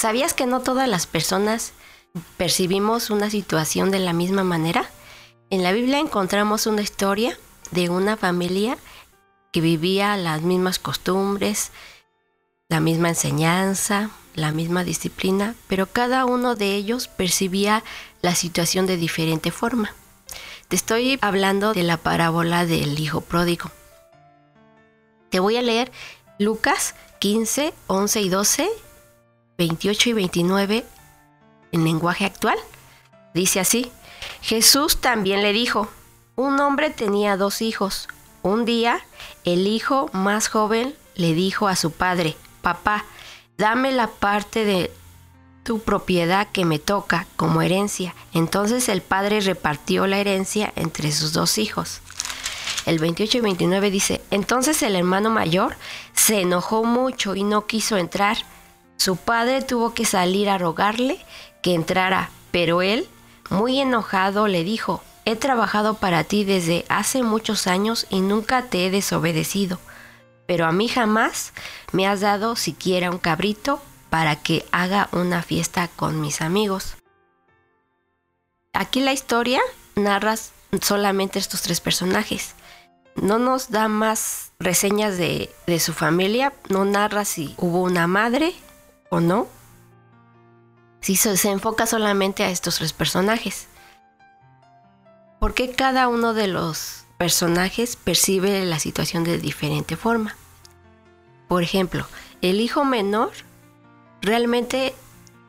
¿Sabías que no todas las personas percibimos una situación de la misma manera? En la Biblia encontramos una historia de una familia que vivía las mismas costumbres, la misma enseñanza, la misma disciplina, pero cada uno de ellos percibía la situación de diferente forma. Te estoy hablando de la parábola del hijo pródigo. Te voy a leer Lucas 15, 11 y 12 28 y 29 en lenguaje actual. Dice así, Jesús también le dijo, un hombre tenía dos hijos. Un día, el hijo más joven le dijo a su padre, papá, dame la parte de tu propiedad que me toca como herencia. Entonces el padre repartió la herencia entre sus dos hijos. El 28 y 29 dice, entonces el hermano mayor se enojó mucho y no quiso entrar. Su padre tuvo que salir a rogarle que entrara, pero él, muy enojado, le dijo, he trabajado para ti desde hace muchos años y nunca te he desobedecido, pero a mí jamás me has dado siquiera un cabrito para que haga una fiesta con mis amigos. Aquí la historia narra solamente estos tres personajes. No nos da más reseñas de, de su familia, no narra si hubo una madre, o no. Si se, enfoca solamente a estos tres personajes. ¿Por qué cada uno de los personajes percibe la situación de diferente forma? Por ejemplo, el hijo menor realmente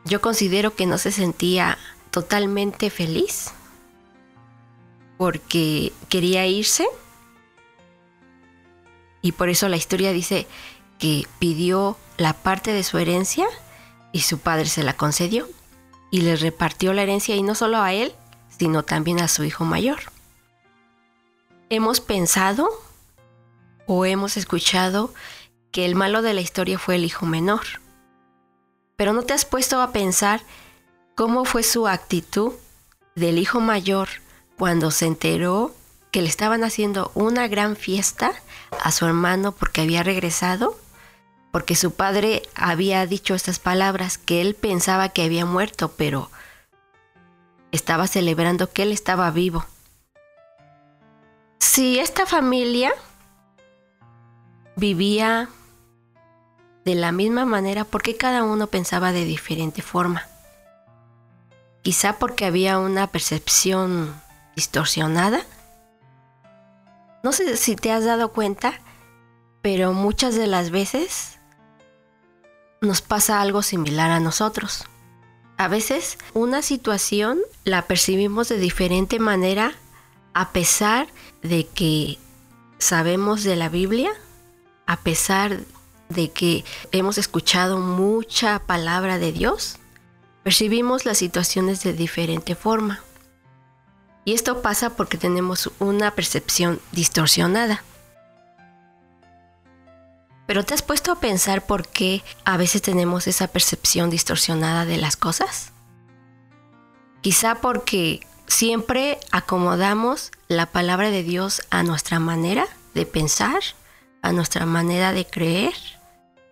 yo considero que no se sentía totalmente feliz porque quería irse y por eso la historia dice que pidió la parte de su herencia y su padre se la concedió y le repartió la herencia y no solo a él, sino también a su hijo mayor. Hemos pensado o hemos escuchado que el malo de la historia fue el hijo menor, pero no te has puesto a pensar cómo fue su actitud del hijo mayor cuando se enteró que le estaban haciendo una gran fiesta a su hermano porque había regresado porque su padre había dicho estas palabras, que él pensaba que había muerto, pero estaba celebrando que él estaba vivo. Si esta familia vivía de la misma manera, ¿por qué cada uno pensaba de diferente forma? Quizá porque había una percepción distorsionada. No sé si te has dado cuenta, pero muchas de las veces nos pasa algo similar a nosotros. A veces una situación la percibimos de diferente manera a pesar de que sabemos de la Biblia, a pesar de que hemos escuchado mucha palabra de Dios, percibimos las situaciones de diferente forma. Y esto pasa porque tenemos una percepción distorsionada. Pero ¿te has puesto a pensar por qué a veces tenemos esa percepción distorsionada de las cosas? Quizá porque siempre acomodamos la palabra de Dios a nuestra manera de pensar, a nuestra manera de creer.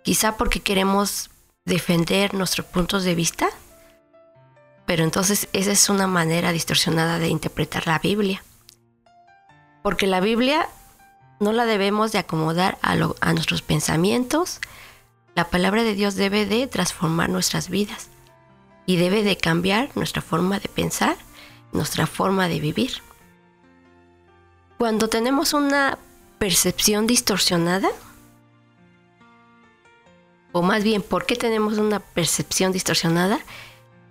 Quizá porque queremos defender nuestros puntos de vista. Pero entonces esa es una manera distorsionada de interpretar la Biblia. Porque la Biblia no la debemos de acomodar a, nuestros pensamientos. La palabra de Dios debe de transformar nuestras vidas y debe de cambiar nuestra forma de pensar, nuestra forma de vivir. Cuando tenemos una percepción distorsionada, o más bien, ¿por qué tenemos una percepción distorsionada?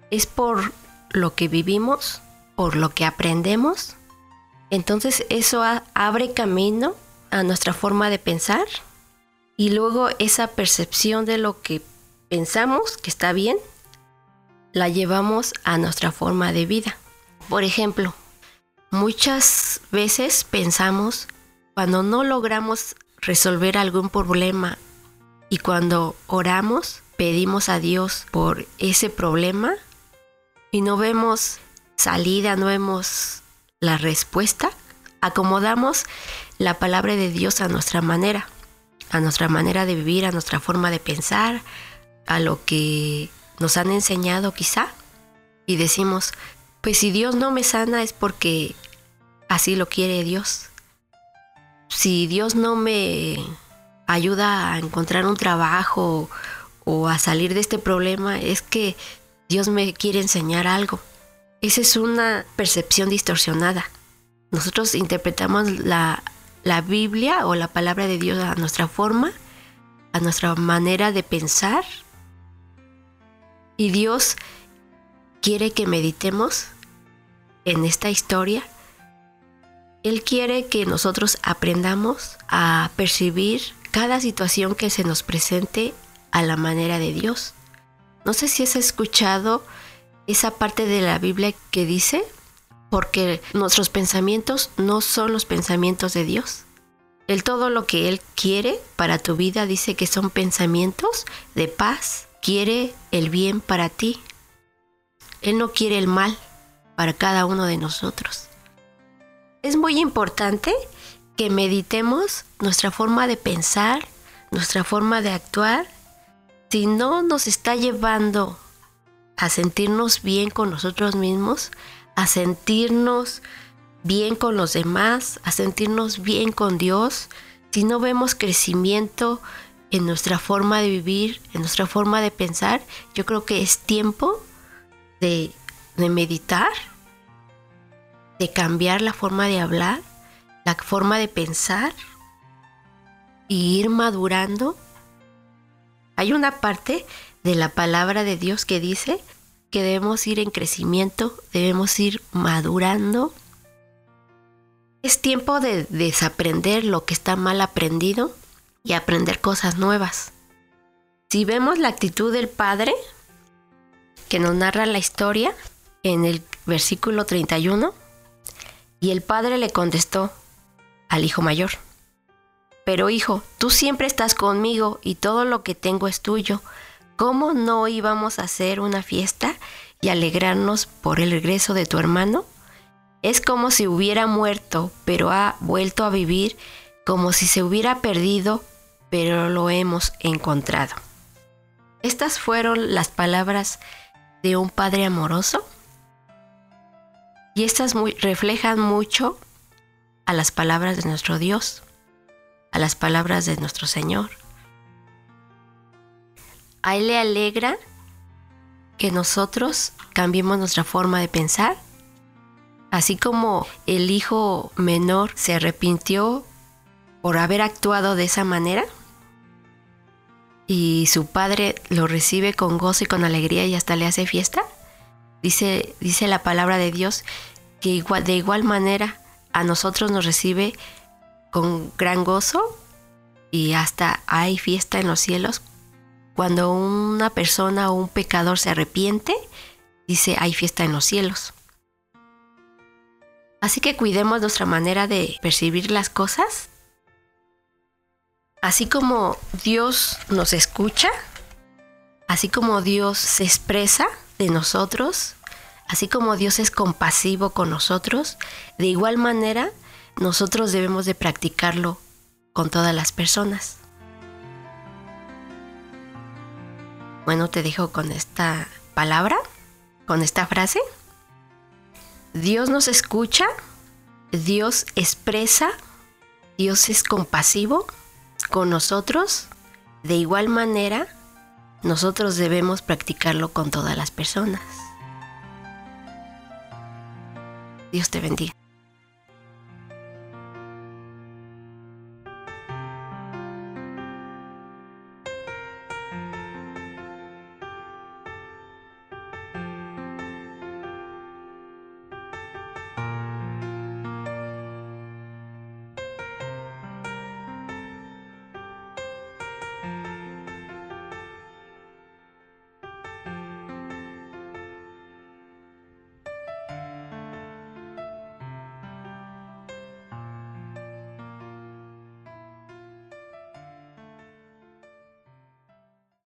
Es por lo que vivimos, por lo que aprendemos. Entonces eso abre camino a nuestra forma de pensar y luego esa percepción de lo que pensamos que está bien, la llevamos a nuestra forma de vida. Por ejemplo, muchas veces pensamos cuando no logramos resolver algún problema y cuando oramos, pedimos a Dios por ese problema y no vemos salida, no vemos la respuesta, acomodamos la palabra de Dios a nuestra manera, a nuestra manera de vivir, a nuestra forma de pensar, a lo que nos han enseñado quizá y decimos, pues si Dios no me sana es porque así lo quiere Dios. Si Dios no me ayuda a encontrar un trabajo o a salir de este problema, es que Dios me quiere enseñar algo. Esa es una percepción distorsionada. Nosotros interpretamos la, la Biblia o la palabra de Dios a nuestra forma, a nuestra manera de pensar. Y Dios quiere que meditemos en esta historia. Él quiere que nosotros aprendamos a percibir cada situación que se nos presente a la manera de Dios. No sé si has escuchado esa parte de la Biblia que dice, porque nuestros pensamientos no son los pensamientos de Dios. Él todo lo que Él quiere para tu vida dice que son pensamientos de paz, quiere el bien para ti. Él no quiere el mal para cada uno de nosotros. Es muy importante que meditemos nuestra forma de pensar, nuestra forma de actuar. Si no nos está llevando a sentirnos bien con nosotros mismos, a sentirnos bien con los demás, a sentirnos bien con Dios, si no vemos crecimiento en nuestra forma de vivir, en nuestra forma de pensar, yo creo que es tiempo de, meditar, de cambiar la forma de hablar, la forma de pensar y ir madurando. Hay una parte de la palabra de Dios que dice que debemos ir en crecimiento, debemos ir madurando. Es tiempo de desaprender lo que está mal aprendido y aprender cosas nuevas. Si vemos la actitud del Padre, que nos narra la historia en el versículo 31. Y el padre le contestó al hijo mayor, pero hijo, tú siempre estás conmigo y todo lo que tengo es tuyo. ¿Cómo no íbamos a hacer una fiesta y alegrarnos por el regreso de tu hermano? Es como si hubiera muerto, pero ha vuelto a vivir, como si se hubiera perdido, pero lo hemos encontrado. Estas fueron las palabras de un Padre amoroso. Y estas reflejan mucho a las palabras de nuestro Dios, a las palabras de nuestro Señor. A Él le alegra que nosotros cambiemos nuestra forma de pensar, así como el hijo menor se arrepintió por haber actuado de esa manera y su padre lo recibe con gozo y con alegría y hasta le hace fiesta. Dice, dice la palabra de Dios que de igual manera a nosotros nos recibe con gran gozo y hasta hay fiesta en los cielos. Cuando una persona o un pecador se arrepiente, dice hay fiesta en los cielos. Así que cuidemos nuestra manera de percibir las cosas Así como Dios nos escucha, así como Dios se expresa de nosotros, así como Dios es compasivo con nosotros, de igual manera nosotros debemos de practicarlo con todas las personas. Bueno, te dejo con esta palabra, con esta frase. Dios nos escucha, Dios expresa, Dios es compasivo con nosotros, de igual manera, nosotros debemos practicarlo con todas las personas. Dios te bendiga.